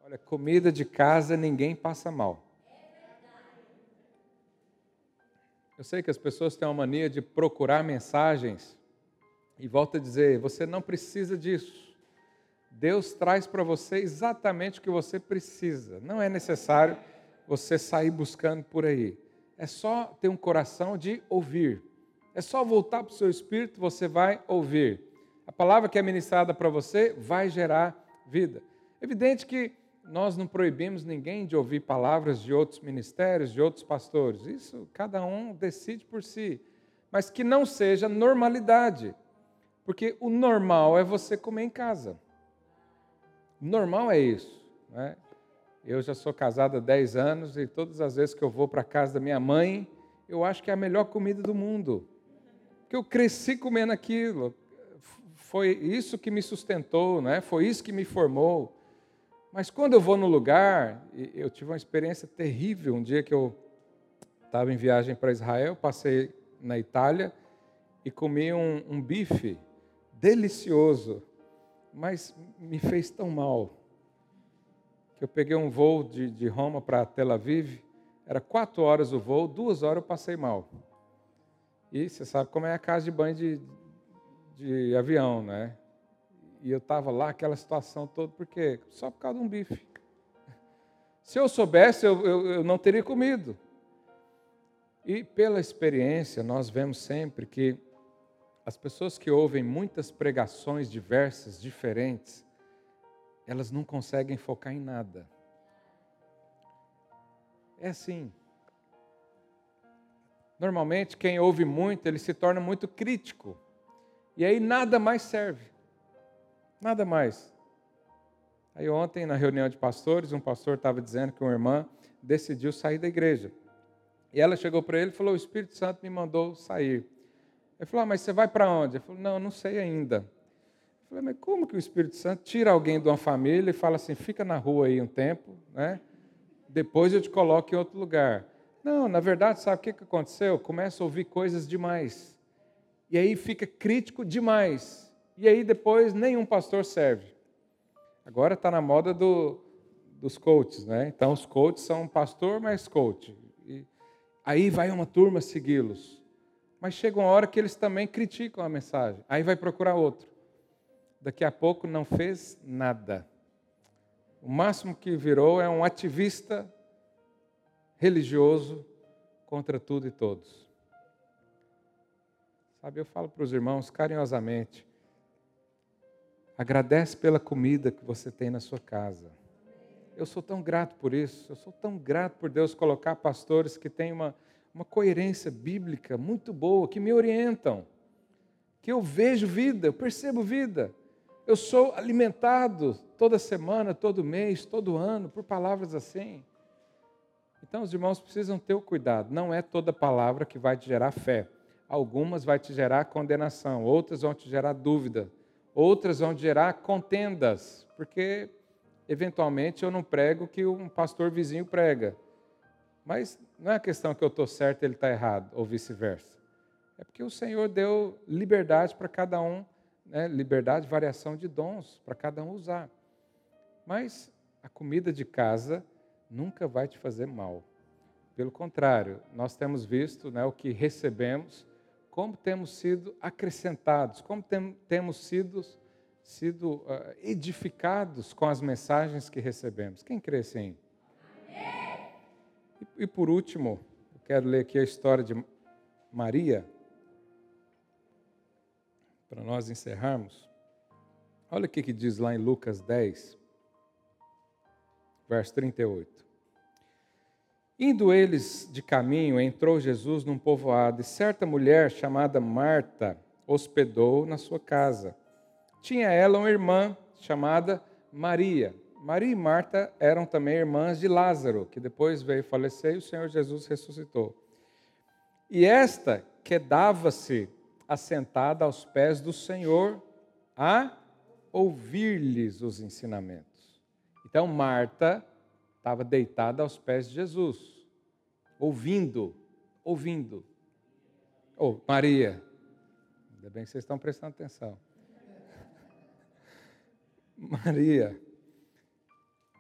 olha, comida de casa ninguém passa mal. Eu sei que as pessoas têm uma mania de procurar mensagens e volto a dizer, você não precisa disso. Deus traz para você exatamente o que você precisa. Não é necessário você sair buscando por aí. É só ter um coração de ouvir. É só voltar para o seu espírito, você vai ouvir. A palavra que é ministrada para você vai gerar vida. Evidente que nós não proibimos ninguém de ouvir palavras de outros ministérios, de outros pastores. Isso cada um decide por si. Mas que não seja normalidade. Porque o normal é você comer em casa. Normal é isso. Né? Eu já sou casado há 10 anos e todas as vezes que eu vou para a casa da minha mãe, eu acho que é a melhor comida do mundo. Porque eu cresci comendo aquilo. Foi isso que me sustentou, né? foi isso que me formou. Mas quando eu vou no lugar, eu tive uma experiência terrível. Um dia que eu estava em viagem para Israel, passei na Itália e comi um, um bife delicioso, mas me fez tão mal que eu peguei um voo de, de Roma para Tel Aviv. Era quatro horas o voo, duas horas eu passei mal. E você sabe como é a casa de banho de, de avião, né? E eu estava lá, aquela situação toda, por quê? Só por causa de um bife. Se eu soubesse, eu, eu, eu não teria comido. E pela experiência, nós vemos sempre que as pessoas que ouvem muitas pregações diversas, diferentes, elas não conseguem focar em nada. É assim. Normalmente, quem ouve muito, ele se torna muito crítico. E aí nada mais serve. Nada mais. Aí ontem, na reunião de pastores, um pastor estava dizendo que uma irmã decidiu sair da igreja. E ela chegou para ele e falou: O Espírito Santo me mandou sair. Ele falou: ah, Mas você vai para onde? Ele falou: Não, não sei ainda. Eu falei: Mas como que o Espírito Santo tira alguém de uma família e fala assim: Fica na rua aí um tempo, né? Depois eu te coloco em outro lugar. Não, na verdade, sabe o que aconteceu? Começa a ouvir coisas demais. E aí fica crítico demais e aí depois nenhum pastor serve. Agora está na moda do, dos coaches, né? Então os coaches são pastor mais coach. E aí vai uma turma segui-los. Mas chega uma hora que eles também criticam a mensagem. Aí vai procurar outro. Daqui a pouco não fez nada. O máximo que virou é um ativista religioso contra tudo e todos. Sabe, eu falo para os irmãos carinhosamente: Agradece pela comida que você tem na sua casa. Eu sou tão grato por isso. Eu sou tão grato por Deus colocar pastores que têm uma, uma coerência bíblica muito boa, que me orientam, que eu vejo vida, eu percebo vida. Eu sou alimentado toda semana, todo mês, todo ano, por palavras assim. Então, os irmãos precisam ter o cuidado. Não é toda palavra que vai te gerar fé. Algumas vai te gerar condenação, outras vão te gerar dúvida, outras vão gerar contendas, porque eventualmente eu não prego o que um pastor vizinho prega. Mas não é a questão que eu estou certo e ele está errado, ou vice-versa. É porque o Senhor deu liberdade para cada um, né? liberdade, variação de dons para cada um usar. Mas a comida de casa nunca vai te fazer mal. Pelo contrário, nós temos visto né, o que recebemos como temos sido acrescentados, como tem, temos sido, sido uh, edificados com as mensagens que recebemos. Quem crê assim? E, por último, eu quero ler aqui a história de Maria, para nós encerrarmos. Olha o que, que diz lá em Lucas 10, verso 38. Indo eles de caminho, entrou Jesus num povoado, e certa mulher chamada Marta hospedou na sua casa. Tinha ela uma irmã chamada Maria. Maria e Marta eram também irmãs de Lázaro, que depois veio falecer e o Senhor Jesus ressuscitou. E esta quedava-se assentada aos pés do Senhor a ouvir-lhes os ensinamentos. Então Marta estava deitada aos pés de Jesus, ouvindo, ouvindo. Oh, Maria, ainda bem que vocês estão prestando atenção. Maria.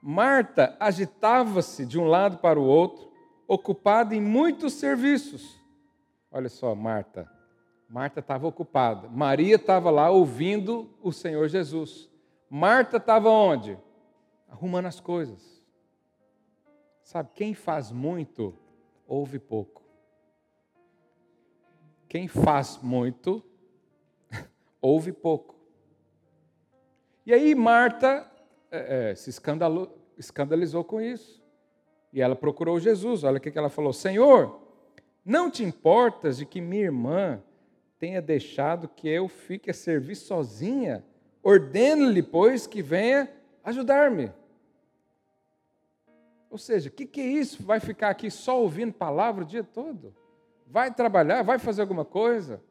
Marta agitava-se de um lado para o outro, ocupada em muitos serviços. Olha só, Marta. Marta estava ocupada. Maria estava lá ouvindo o Senhor Jesus. Marta estava onde? Arrumando as coisas. Sabe, quem faz muito, ouve pouco. Quem faz muito, ouve pouco. E aí Marta é, é, se escandalou, escandalizou com isso. E ela procurou Jesus. Olha o que ela falou: Senhor, não te importas de que minha irmã tenha deixado que eu fique a servir sozinha? Ordene-lhe, pois, que venha ajudar-me. Ou seja, o que, que é isso? Vai ficar aqui só ouvindo palavra o dia todo? Vai trabalhar, vai fazer alguma coisa?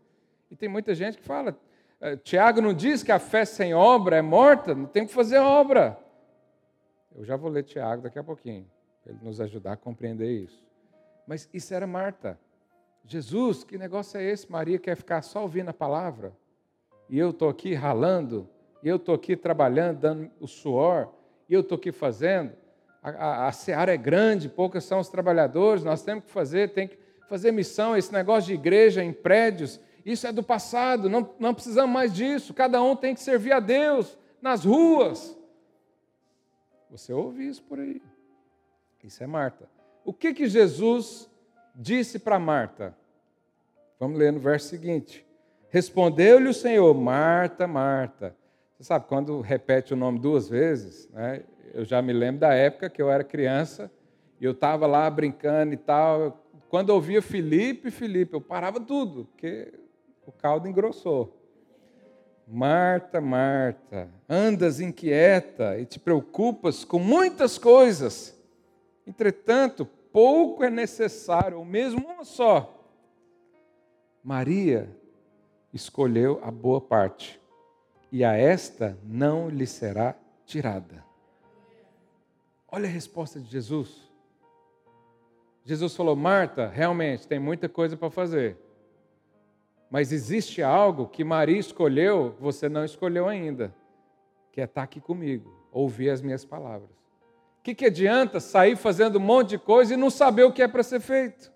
E tem muita gente que fala: eh, Tiago não diz que a fé sem obra é morta, não tem que fazer obra. Eu já vou ler Tiago daqui a pouquinho, para ele nos ajudar a compreender isso. Mas isso era Marta. Jesus, que negócio é esse? Maria quer ficar só ouvindo a palavra. E eu estou aqui ralando, e eu estou aqui trabalhando, dando o suor, e eu estou aqui fazendo. A, a, a seara é grande, poucos são os trabalhadores, nós temos que fazer, tem que fazer missão, esse negócio de igreja em prédios, isso é do passado, não, não precisamos mais disso, cada um tem que servir a Deus nas ruas. Você ouve isso por aí. Isso é Marta. O que, que Jesus disse para Marta? Vamos ler no verso seguinte. Respondeu-lhe o Senhor, Marta, Marta. Você sabe, quando repete o nome duas vezes, né, eu já me lembro da época que eu era criança e eu estava lá brincando e tal. Quando eu ouvia Felipe, Felipe, eu parava tudo, porque o caldo engrossou. Marta, Marta, andas inquieta e te preocupas com muitas coisas. Entretanto, pouco é necessário, ou mesmo uma só. Maria escolheu a boa parte, e a esta não lhe será tirada. Olha a resposta de Jesus. Jesus falou: Marta, realmente tem muita coisa para fazer. Mas existe algo que Maria escolheu, você não escolheu ainda, que é estar aqui comigo, ouvir as minhas palavras. O que, que adianta sair fazendo um monte de coisa e não saber o que é para ser feito?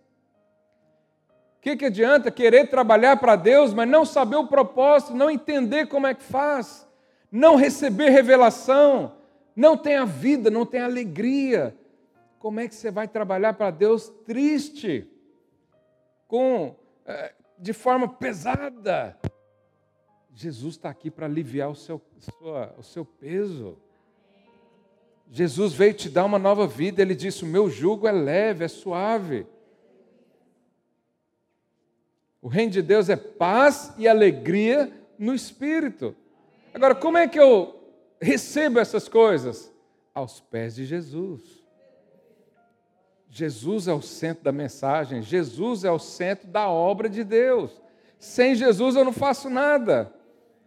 O que, que adianta querer trabalhar para Deus, mas não saber o propósito, não entender como é que faz, não receber revelação, não tem a vida, não tem alegria. Como é que você vai trabalhar para Deus triste, com é, de forma pesada? Jesus está aqui para aliviar o seu, sua, o seu peso. Jesus veio te dar uma nova vida. Ele disse: O meu jugo é leve, é suave. O reino de Deus é paz e alegria no espírito. Agora, como é que eu recebo essas coisas? Aos pés de Jesus. Jesus é o centro da mensagem, Jesus é o centro da obra de Deus. Sem Jesus eu não faço nada.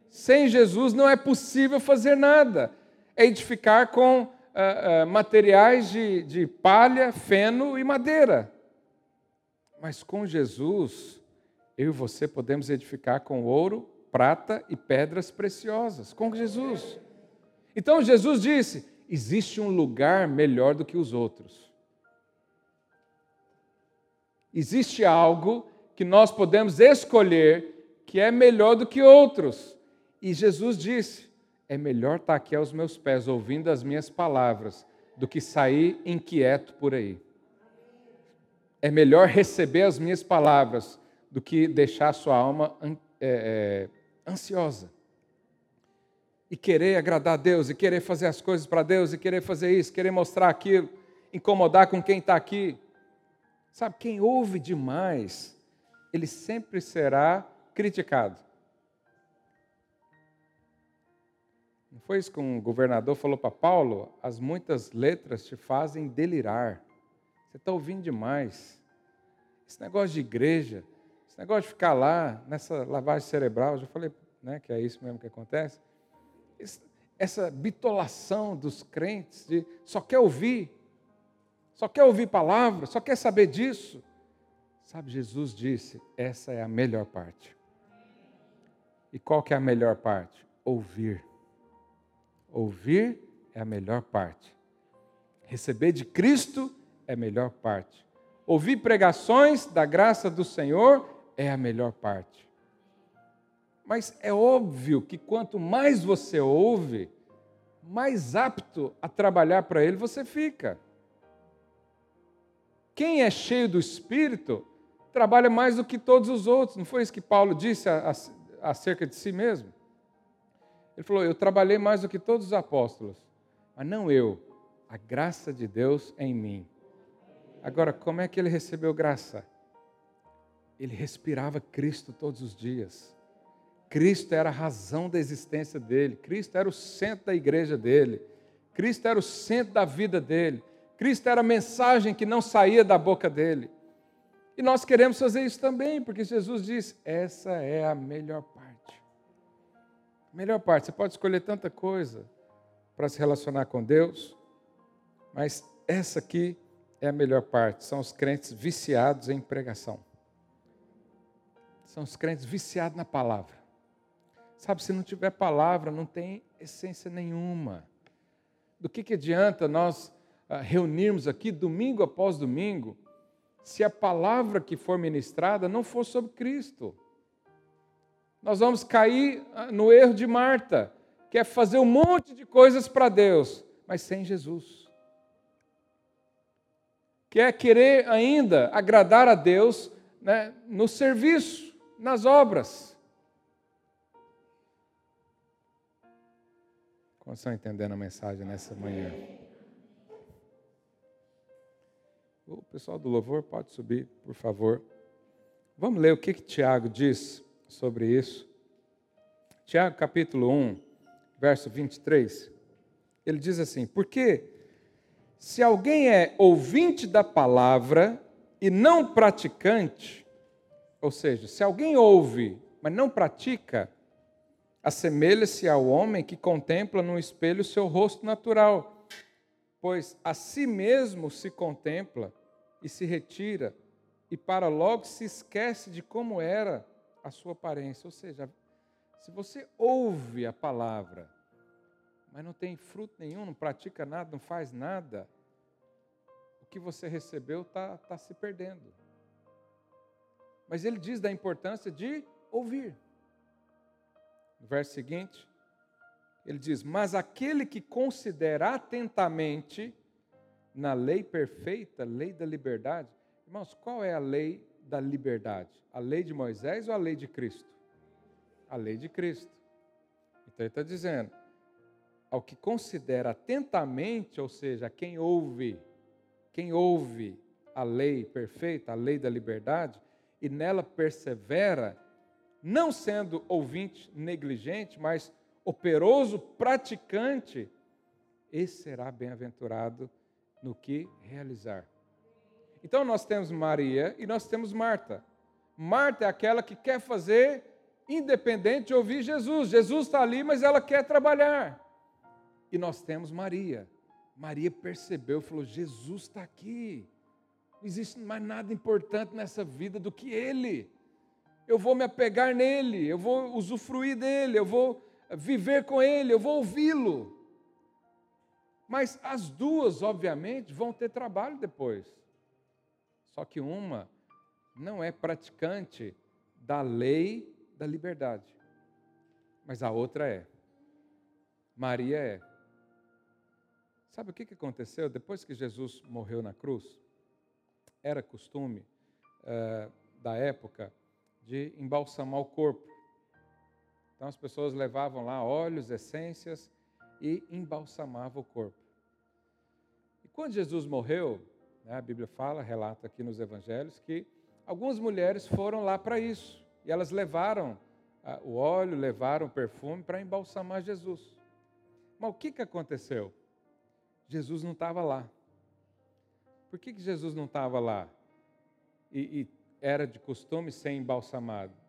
Sem Jesus não é possível fazer nada. É edificar com uh, uh, materiais de, de palha, feno e madeira. Mas com Jesus, eu e você podemos edificar com ouro, prata e pedras preciosas. Com Jesus. Então Jesus disse: existe um lugar melhor do que os outros. Existe algo que nós podemos escolher que é melhor do que outros. E Jesus disse: é melhor estar aqui aos meus pés, ouvindo as minhas palavras, do que sair inquieto por aí. É melhor receber as minhas palavras do que deixar a sua alma é, é, ansiosa e querer agradar a Deus, e querer fazer as coisas para Deus, e querer fazer isso, querer mostrar aquilo, incomodar com quem está aqui. Sabe, quem ouve demais, ele sempre será criticado. Não foi isso que um governador falou para Paulo? As muitas letras te fazem delirar. Você está ouvindo demais. Esse negócio de igreja, esse negócio de ficar lá, nessa lavagem cerebral, já falei né, que é isso mesmo que acontece essa bitolação dos crentes de só quer ouvir, só quer ouvir palavra, só quer saber disso. Sabe, Jesus disse: essa é a melhor parte. E qual que é a melhor parte? Ouvir. Ouvir é a melhor parte. Receber de Cristo é a melhor parte. Ouvir pregações da graça do Senhor é a melhor parte. Mas é óbvio que quanto mais você ouve, mais apto a trabalhar para Ele você fica. Quem é cheio do Espírito trabalha mais do que todos os outros. Não foi isso que Paulo disse acerca de si mesmo? Ele falou: Eu trabalhei mais do que todos os apóstolos. Mas não eu, a graça de Deus em mim. Agora, como é que ele recebeu graça? Ele respirava Cristo todos os dias. Cristo era a razão da existência dele. Cristo era o centro da igreja dele. Cristo era o centro da vida dele. Cristo era a mensagem que não saía da boca dele. E nós queremos fazer isso também, porque Jesus diz: essa é a melhor parte. melhor parte, você pode escolher tanta coisa para se relacionar com Deus, mas essa aqui é a melhor parte. São os crentes viciados em pregação. São os crentes viciados na palavra. Sabe, se não tiver palavra, não tem essência nenhuma. Do que, que adianta nós reunirmos aqui domingo após domingo se a palavra que for ministrada não for sobre Cristo. Nós vamos cair ah, no erro de Marta, que é fazer um monte de coisas para Deus, mas sem Jesus. Que é querer ainda agradar a Deus né, no serviço, nas obras. Como estão entendendo a mensagem nessa manhã? O pessoal do louvor pode subir, por favor. Vamos ler o que, que Tiago diz sobre isso. Tiago, capítulo 1, verso 23. Ele diz assim: Porque se alguém é ouvinte da palavra e não praticante, ou seja, se alguém ouve, mas não pratica, assemelha-se ao homem que contempla no espelho o seu rosto natural pois a si mesmo se contempla e se retira, e para logo se esquece de como era a sua aparência. Ou seja, se você ouve a palavra, mas não tem fruto nenhum, não pratica nada, não faz nada, o que você recebeu está tá se perdendo. Mas ele diz da importância de ouvir. No verso seguinte, ele diz: Mas aquele que considera atentamente na lei perfeita, lei da liberdade. Irmãos, qual é a lei da liberdade? A lei de Moisés ou a lei de Cristo? A lei de Cristo. Então ele está dizendo: ao que considera atentamente, ou seja, quem ouve, quem ouve a lei perfeita, a lei da liberdade, e nela persevera, não sendo ouvinte negligente, mas operoso praticante, esse será bem-aventurado no que realizar. Então nós temos Maria e nós temos Marta. Marta é aquela que quer fazer independente de ouvir Jesus. Jesus está ali, mas ela quer trabalhar. E nós temos Maria. Maria percebeu, falou: Jesus está aqui. Não existe mais nada importante nessa vida do que Ele. Eu vou me apegar nele, eu vou usufruir dele, eu vou viver com Ele, eu vou ouvi-lo. Mas as duas, obviamente, vão ter trabalho depois. Só que uma não é praticante da lei da liberdade, mas a outra é. Maria é. Sabe o que aconteceu? Depois que Jesus morreu na cruz, era costume uh, da época de embalsamar o corpo. Então as pessoas levavam lá óleos, essências e embalsamavam o corpo. E quando Jesus morreu, né, a Bíblia fala, relata aqui nos evangelhos, que algumas mulheres foram lá para isso. E elas levaram ah, o óleo, levaram o perfume para embalsamar Jesus. Mas o que, que aconteceu? Jesus não estava lá. Por que, que Jesus não estava lá? E, e era de costume ser embalsamado?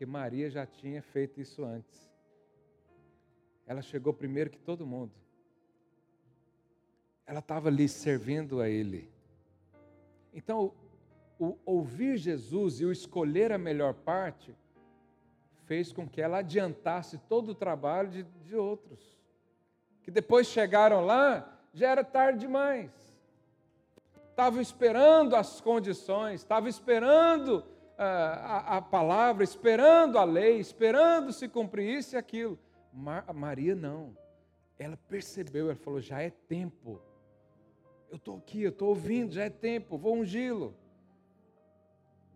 Porque Maria já tinha feito isso antes. Ela chegou primeiro que todo mundo. Ela estava ali servindo a Ele. Então, o ouvir Jesus e o escolher a melhor parte fez com que ela adiantasse todo o trabalho de, de outros. Que depois chegaram lá, já era tarde demais. Estavam esperando as condições, estavam esperando a, a palavra, esperando a lei, esperando se cumprir isso e aquilo. Mar, Maria não. Ela percebeu, ela falou: já é tempo. Eu estou aqui, eu estou ouvindo, já é tempo, vou ungí-lo.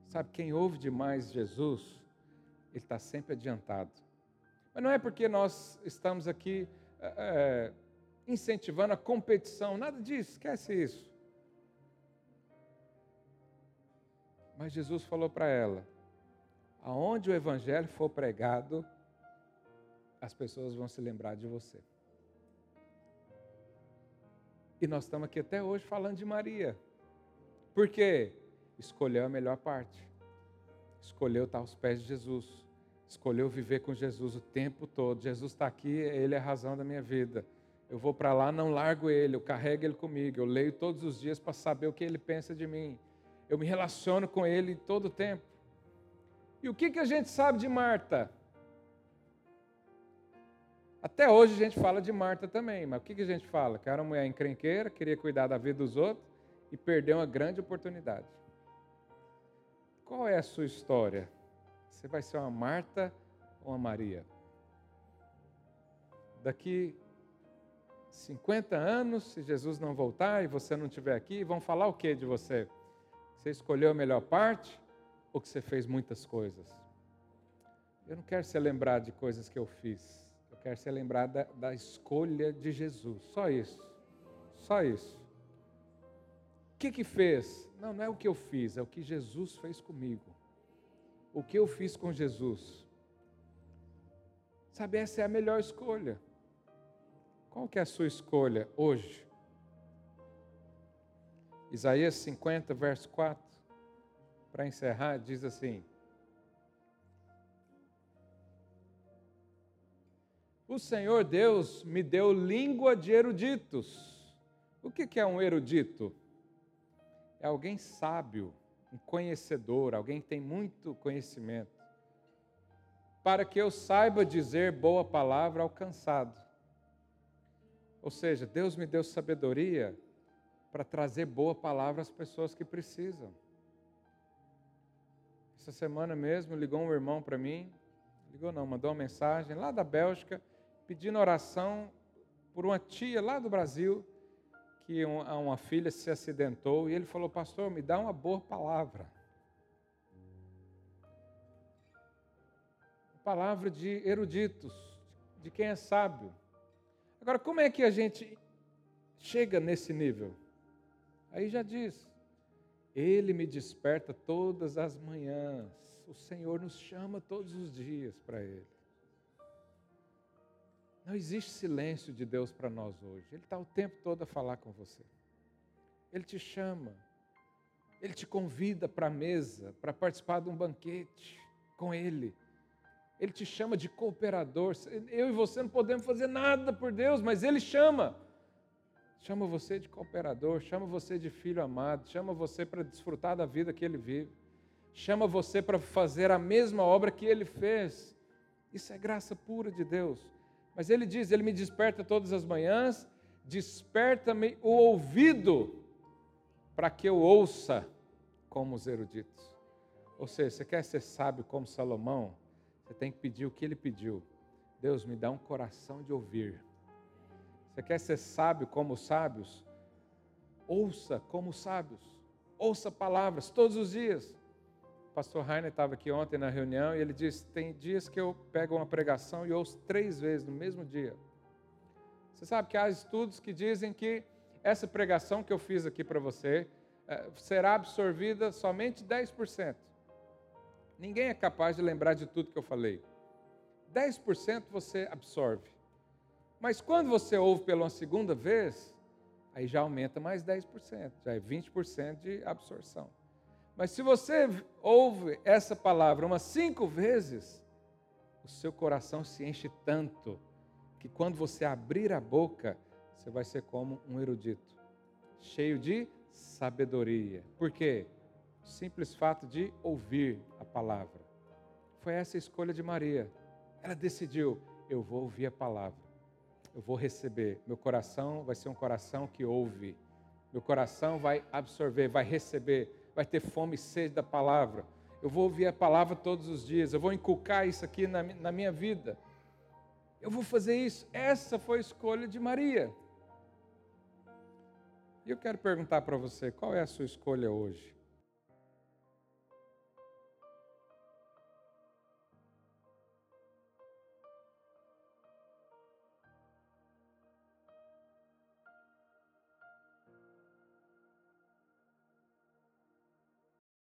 Sabe, quem ouve demais Jesus, ele está sempre adiantado. Mas não é porque nós estamos aqui é, incentivando a competição, nada disso, esquece isso. Mas Jesus falou para ela: aonde o evangelho for pregado, as pessoas vão se lembrar de você. E nós estamos aqui até hoje falando de Maria. Por quê? Escolheu a melhor parte. Escolheu estar aos pés de Jesus. Escolheu viver com Jesus o tempo todo. Jesus está aqui, Ele é a razão da minha vida. Eu vou para lá, não largo Ele, eu carrego Ele comigo. Eu leio todos os dias para saber o que Ele pensa de mim. Eu me relaciono com Ele todo o tempo. E o que, que a gente sabe de Marta? Até hoje a gente fala de Marta também, mas o que, que a gente fala? Que era uma mulher encrenqueira, queria cuidar da vida dos outros e perdeu uma grande oportunidade. Qual é a sua história? Você vai ser uma Marta ou uma Maria? Daqui 50 anos, se Jesus não voltar e você não estiver aqui, vão falar o que de você? Você escolheu a melhor parte ou que você fez muitas coisas? Eu não quero ser lembrado de coisas que eu fiz. Eu quero ser lembrado da, da escolha de Jesus. Só isso. Só isso. O que que fez? Não, não é o que eu fiz, é o que Jesus fez comigo. O que eu fiz com Jesus. Sabe, essa é a melhor escolha. Qual que é a sua escolha hoje? Isaías 50, verso 4, para encerrar, diz assim: O Senhor Deus me deu língua de eruditos. O que é um erudito? É alguém sábio, um conhecedor, alguém que tem muito conhecimento, para que eu saiba dizer boa palavra ao cansado. Ou seja, Deus me deu sabedoria para trazer boa palavra às pessoas que precisam. Essa semana mesmo ligou um irmão para mim, ligou não, mandou uma mensagem lá da Bélgica, pedindo oração por uma tia lá do Brasil, que uma, uma filha se acidentou, e ele falou, pastor, me dá uma boa palavra. Palavra de eruditos, de quem é sábio. Agora, como é que a gente chega nesse nível? Aí já diz: Ele me desperta todas as manhãs. O Senhor nos chama todos os dias para Ele. Não existe silêncio de Deus para nós hoje. Ele está o tempo todo a falar com você. Ele te chama. Ele te convida para a mesa, para participar de um banquete com Ele. Ele te chama de cooperador. Eu e você não podemos fazer nada por Deus, mas Ele chama chama você de cooperador, chama você de filho amado, chama você para desfrutar da vida que ele vive, chama você para fazer a mesma obra que ele fez. Isso é graça pura de Deus. Mas ele diz: Ele me desperta todas as manhãs, desperta-me o ouvido para que eu ouça como os eruditos. Ou seja, você quer ser sábio como Salomão? Você tem que pedir o que ele pediu. Deus me dá um coração de ouvir você quer ser sábio como os sábios? Ouça como os sábios. Ouça palavras todos os dias. O pastor Heiner estava aqui ontem na reunião e ele disse: tem dias que eu pego uma pregação e ouço três vezes no mesmo dia. Você sabe que há estudos que dizem que essa pregação que eu fiz aqui para você eh, será absorvida somente 10%. Ninguém é capaz de lembrar de tudo que eu falei. 10% você absorve. Mas quando você ouve pela segunda vez, aí já aumenta mais 10%, já é 20% de absorção. Mas se você ouve essa palavra umas cinco vezes, o seu coração se enche tanto que quando você abrir a boca, você vai ser como um erudito, cheio de sabedoria. Por quê? O simples fato de ouvir a palavra. Foi essa a escolha de Maria. Ela decidiu: eu vou ouvir a palavra eu vou receber. Meu coração vai ser um coração que ouve. Meu coração vai absorver, vai receber, vai ter fome e sede da palavra. Eu vou ouvir a palavra todos os dias. Eu vou inculcar isso aqui na, na minha vida. Eu vou fazer isso. Essa foi a escolha de Maria. E eu quero perguntar para você: qual é a sua escolha hoje?